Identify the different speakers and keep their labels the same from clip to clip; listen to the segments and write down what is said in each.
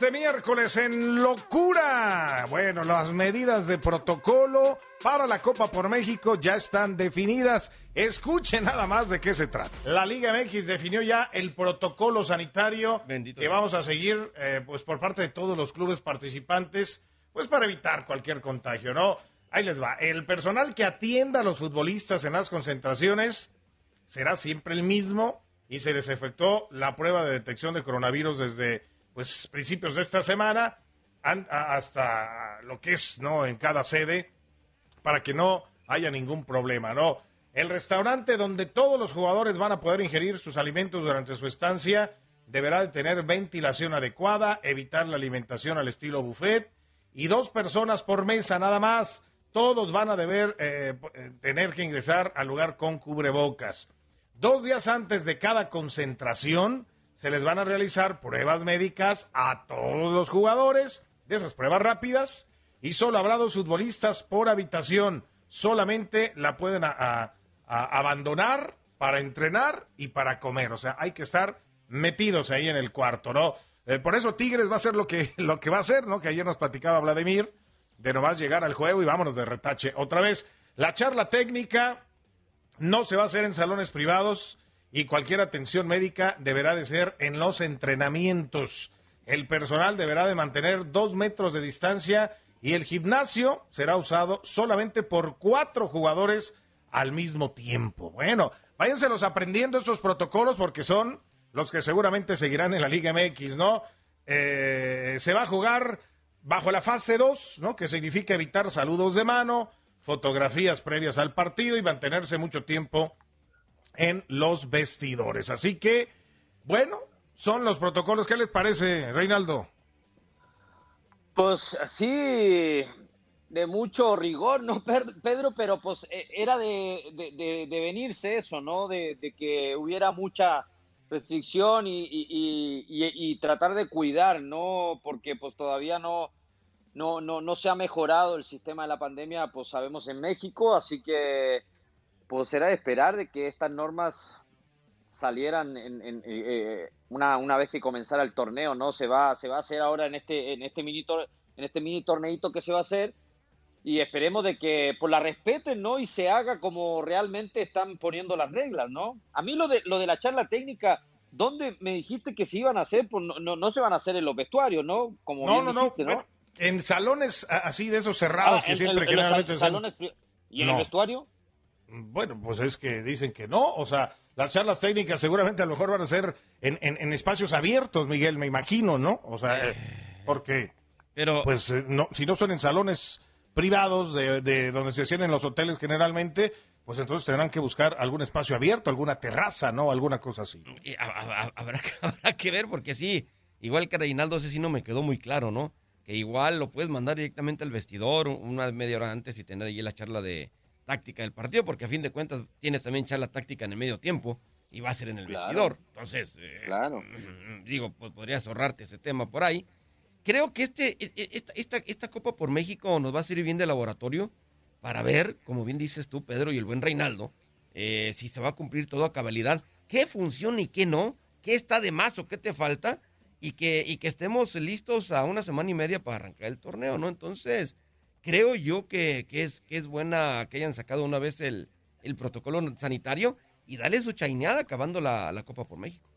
Speaker 1: Este miércoles en locura. Bueno, las medidas de protocolo para la Copa por México ya están definidas. Escuchen nada más de qué se trata. La Liga MX definió ya el protocolo sanitario
Speaker 2: Bendito
Speaker 1: que
Speaker 2: Dios.
Speaker 1: vamos a seguir eh, pues por parte de todos los clubes participantes, pues para evitar cualquier contagio, ¿no? Ahí les va. El personal que atienda a los futbolistas en las concentraciones será siempre el mismo y se les efectuó la prueba de detección de coronavirus desde pues principios de esta semana hasta lo que es no en cada sede para que no haya ningún problema, ¿no? El restaurante donde todos los jugadores van a poder ingerir sus alimentos durante su estancia deberá de tener ventilación adecuada, evitar la alimentación al estilo buffet y dos personas por mesa nada más. Todos van a deber eh, tener que ingresar al lugar con cubrebocas. Dos días antes de cada concentración se les van a realizar pruebas médicas a todos los jugadores de esas pruebas rápidas y solo habrá dos futbolistas por habitación. Solamente la pueden abandonar para entrenar y para comer. O sea, hay que estar metidos ahí en el cuarto, ¿no? Eh, por eso Tigres va a ser lo que, lo que va a hacer, ¿no? Que ayer nos platicaba Vladimir, de nomás llegar al juego y vámonos de retache. Otra vez, la charla técnica no se va a hacer en salones privados y cualquier atención médica deberá de ser en los entrenamientos. El personal deberá de mantener dos metros de distancia y el gimnasio será usado solamente por cuatro jugadores al mismo tiempo. Bueno, váyanselos aprendiendo estos protocolos porque son los que seguramente seguirán en la Liga MX, ¿no? Eh, se va a jugar bajo la fase 2, ¿no? Que significa evitar saludos de mano, fotografías previas al partido y mantenerse mucho tiempo en los vestidores. Así que, bueno, son los protocolos. ¿Qué les parece, Reinaldo?
Speaker 3: Pues sí, de mucho rigor, ¿no, Pedro? Pero pues eh, era de, de- de- de venirse eso, ¿no? De, que hubiera mucha restricción y- y- y tratar de cuidar, ¿no? Porque pues todavía no, no, no, no se ha mejorado el sistema de la pandemia, pues sabemos en México, así que pues era de esperar de que estas normas salieran en, en, eh, una, una vez que comenzara el torneo, ¿no? Se va, se va a hacer ahora en este, en este mini tor- en este mini torneito que se va a hacer y esperemos de que pues la respeten, ¿no? Y se haga como realmente están poniendo las reglas, ¿no? A mí lo de lo de la charla técnica, ¿dónde me dijiste que se iban a hacer? Pues no, no, no se van a hacer en los vestuarios, ¿no? Como
Speaker 1: No,
Speaker 3: bien
Speaker 1: no, no.
Speaker 3: dijiste,
Speaker 1: bueno, En salones así de esos cerrados
Speaker 3: Ah,
Speaker 1: que
Speaker 3: en-
Speaker 1: siempre
Speaker 3: en- en los
Speaker 1: generalmente son-
Speaker 3: salones ¿Y en
Speaker 1: No.
Speaker 3: el vestuario?
Speaker 1: Bueno, pues es que dicen que no. O sea, las charlas técnicas seguramente a lo mejor van a ser en, en- en espacios abiertos, Miguel, me imagino, ¿no? O sea, eh, porque,
Speaker 4: Pero,
Speaker 1: pues, eh, no, si no son en salones privados de, de donde se hacen en los hoteles generalmente, pues entonces tendrán que buscar algún espacio abierto, alguna terraza, ¿no? Alguna cosa así.
Speaker 4: y habrá, que- habrá que ver, porque sí, igual que Reinaldo, ese sí no me quedó muy claro, ¿no? Que igual lo puedes mandar directamente al vestidor una media hora antes y tener allí la charla de táctica del partido, porque a fin de cuentas tienes también charla táctica en el medio tiempo y va a ser en el
Speaker 3: Claro.
Speaker 4: vestidor. Entonces, eh,
Speaker 3: Claro.
Speaker 4: digo, pues podrías ahorrarte ese tema por ahí. Creo que este, e- e- esta, esta, esta Copa por México nos va a servir bien de laboratorio para ver, como bien dices tú, Pedro, y el buen Reinaldo, eh, si se va a cumplir todo a cabalidad, qué funciona y qué no, qué está de más o qué te falta, y que, y que estemos listos a una semana y media para arrancar el torneo, ¿no? Entonces, creo yo que, que es, que es buena que hayan sacado una vez el, el protocolo sanitario y darle su chaineada acabando la, la Copa por México.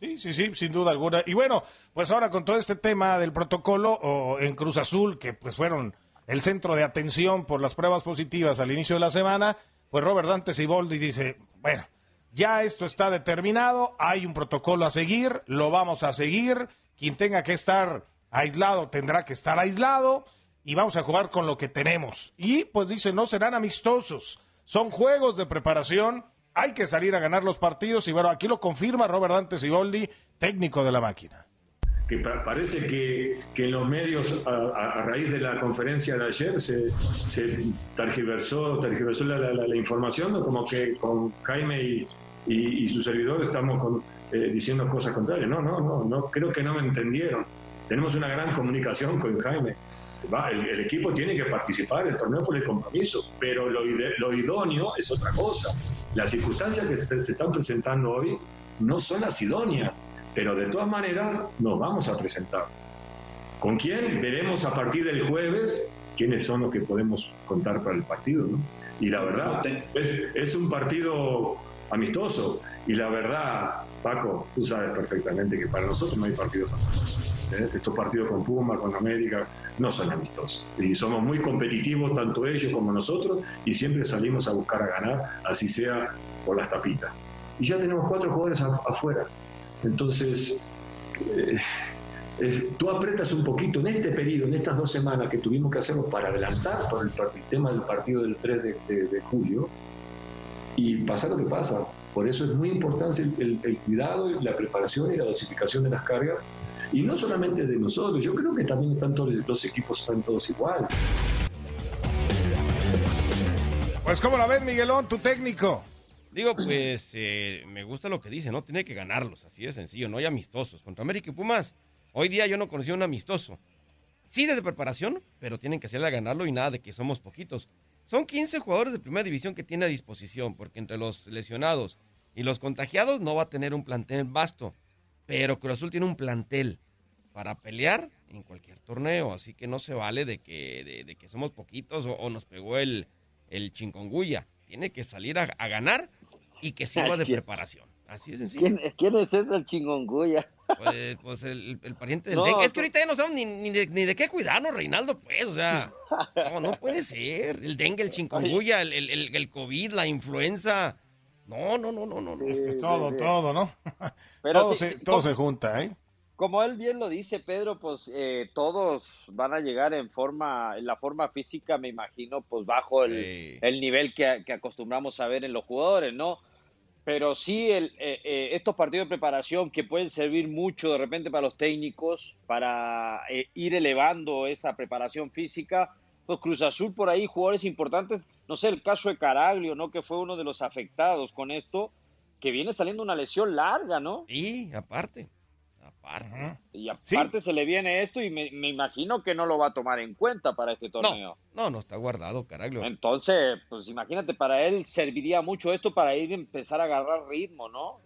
Speaker 1: Sí, sí, sí, sin duda alguna. Y bueno, pues ahora con todo este tema del protocolo o en Cruz Azul, que pues fueron el centro de atención por las pruebas positivas al inicio de la semana, pues Robert Dante Siboldi dice, bueno, ya esto está determinado, hay un protocolo a seguir, lo vamos a seguir, quien tenga que estar aislado tendrá que estar aislado y vamos a jugar con lo que tenemos. Y pues dice, no serán amistosos, son juegos de preparación, hay que salir a ganar los partidos y bueno, aquí lo confirma Robert Dante Siboldi, técnico de la máquina.
Speaker 5: que pa- parece que, que en los medios, a, a- raíz de la conferencia de ayer, se, se tergiversó, tergiversó la, la- la- información, como que con Jaime y, y, y su servidor estamos con- eh, diciendo cosas contrarias. No, no, no, no, creo que no me entendieron. Tenemos una gran comunicación con Jaime. Va, el, el equipo tiene que participar, el torneo por el compromiso, pero lo, ide- lo idóneo es otra cosa. Las circunstancias que se, se están presentando hoy no son las idóneas, pero de todas maneras nos vamos a presentar. ¿Con quién? Veremos a partir del jueves quiénes son los que podemos contar para el partido. ¿no? Y la verdad, es, es un partido amistoso. Y la verdad, Paco, tú sabes perfectamente que para nosotros no hay partidos amistosos. ¿Eh? Estos partidos con Puma, con América, no son amistosos. Y somos muy competitivos, tanto ellos como nosotros, y siempre salimos a buscar a ganar, así sea por las tapitas. Y ya tenemos cuatro jugadores afuera. Entonces, eh, tú apretas un poquito en este periodo, en estas dos semanas que tuvimos que hacerlo para adelantar por el, el tema del partido del 3 de, de- de julio, y pasa lo que pasa. Por eso es muy importante el, el- el cuidado, la preparación y la dosificación de las cargas. Y no solamente de nosotros, yo creo que también están todos los equipos están todos igual.
Speaker 1: Pues ¿cómo la ves, Miguelón, tu técnico?
Speaker 4: Digo, pues eh, me gusta lo que dice, ¿no? Tiene que ganarlos, así de sencillo, no hay amistosos. Contra América y Pumas, hoy día yo no conocí un amistoso. Sí desde preparación, pero tienen que hacerle a ganarlo y nada de que somos poquitos. Son 15 jugadores de primera división que tiene a disposición, porque entre los lesionados y los contagiados no va a tener un plantel vasto. Pero Cruz Azul tiene un plantel para pelear en cualquier torneo, así que no se vale de que, de, de que somos poquitos o, o nos pegó el, el chingonguya. Tiene que salir a, a ganar y que sirva de preparación. Así de sencillo.
Speaker 3: ¿Quién, quién es ese el chingonguya?
Speaker 4: Pues, pues el, el pariente del
Speaker 3: No,
Speaker 4: dengue. Es que
Speaker 3: tú-
Speaker 4: ahorita ya no sabemos ni, ni, de, ni de qué cuidarnos, Reinaldo, pues. O sea, no, no puede ser. El dengue, el chikungunya, el, el, el, el COVID, la influenza. No, no, no, no, no. no.
Speaker 1: Es que todo,
Speaker 3: sí.
Speaker 1: todo, ¿no?
Speaker 3: Pero
Speaker 1: todo
Speaker 3: sí,
Speaker 1: se,
Speaker 3: sí,
Speaker 1: todo se junta, ¿eh?
Speaker 3: Como él bien lo dice, Pedro, pues eh, todos van a llegar en forma, en la forma física, me imagino, pues bajo el, el nivel que, que acostumbramos a ver en los jugadores, ¿no? Pero sí, el, eh, eh, estos partidos de preparación que pueden servir mucho de repente para los técnicos, para eh, ir elevando esa preparación física. Pues Cruz Azul por ahí, jugadores importantes, no sé, el caso de Caraglio, ¿no? Que fue uno de los afectados con esto, que viene saliendo una lesión larga, ¿no?
Speaker 4: Y aparte, aparte.
Speaker 3: Y aparte se le viene esto y me, me imagino que no lo va a tomar en cuenta para este torneo.
Speaker 4: No, no está guardado, carajo.
Speaker 3: Entonces, pues imagínate, para él serviría mucho esto para ir a empezar a agarrar ritmo, ¿no?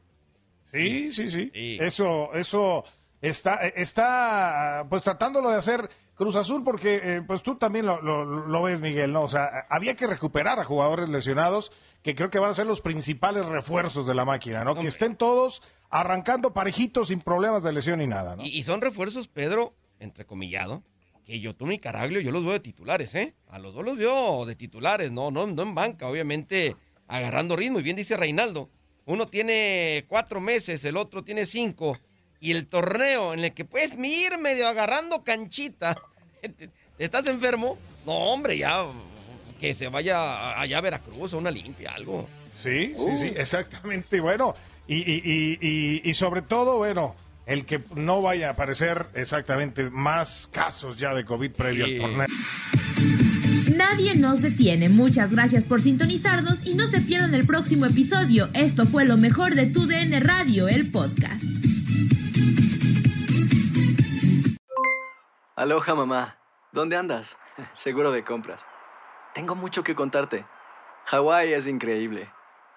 Speaker 1: Sí, sí, sí. Eso, eso está, está, pues tratándolo de hacer Cruz Azul, porque eh, pues tú también lo, lo- lo ves, Miguel, ¿no? O sea, había que recuperar a jugadores lesionados que creo que van a ser los principales refuerzos de la máquina, ¿no? Que estén todos arrancando parejitos sin problemas de lesión ni nada, ¿no?
Speaker 4: Y, y son refuerzos, Pedro, entrecomillado, que Yotun y Caraglio yo los veo de titulares, ¿eh? A los dos los veo de titulares, no, no, no en banca, obviamente agarrando ritmo. Y bien dice Reinaldo, uno tiene cuatro meses, el otro tiene cinco. Y el torneo en el que puedes ir medio agarrando canchita, ¿estás enfermo? No, hombre, ya que se vaya allá a Veracruz o una limpia, algo.
Speaker 1: Sí, sí, sí, uh. exactamente. Bueno, y, y, y, y, sobre todo, bueno, el que no vaya a aparecer exactamente más casos ya de COVID previo al torneo.
Speaker 6: Nadie nos detiene. Muchas gracias por sintonizarnos y no se pierdan el próximo episodio. Esto fue lo mejor de Tu DN Radio, el podcast.
Speaker 7: Aloha mamá, ¿dónde andas? Seguro de compras. Tengo mucho que contarte. Hawái es increíble.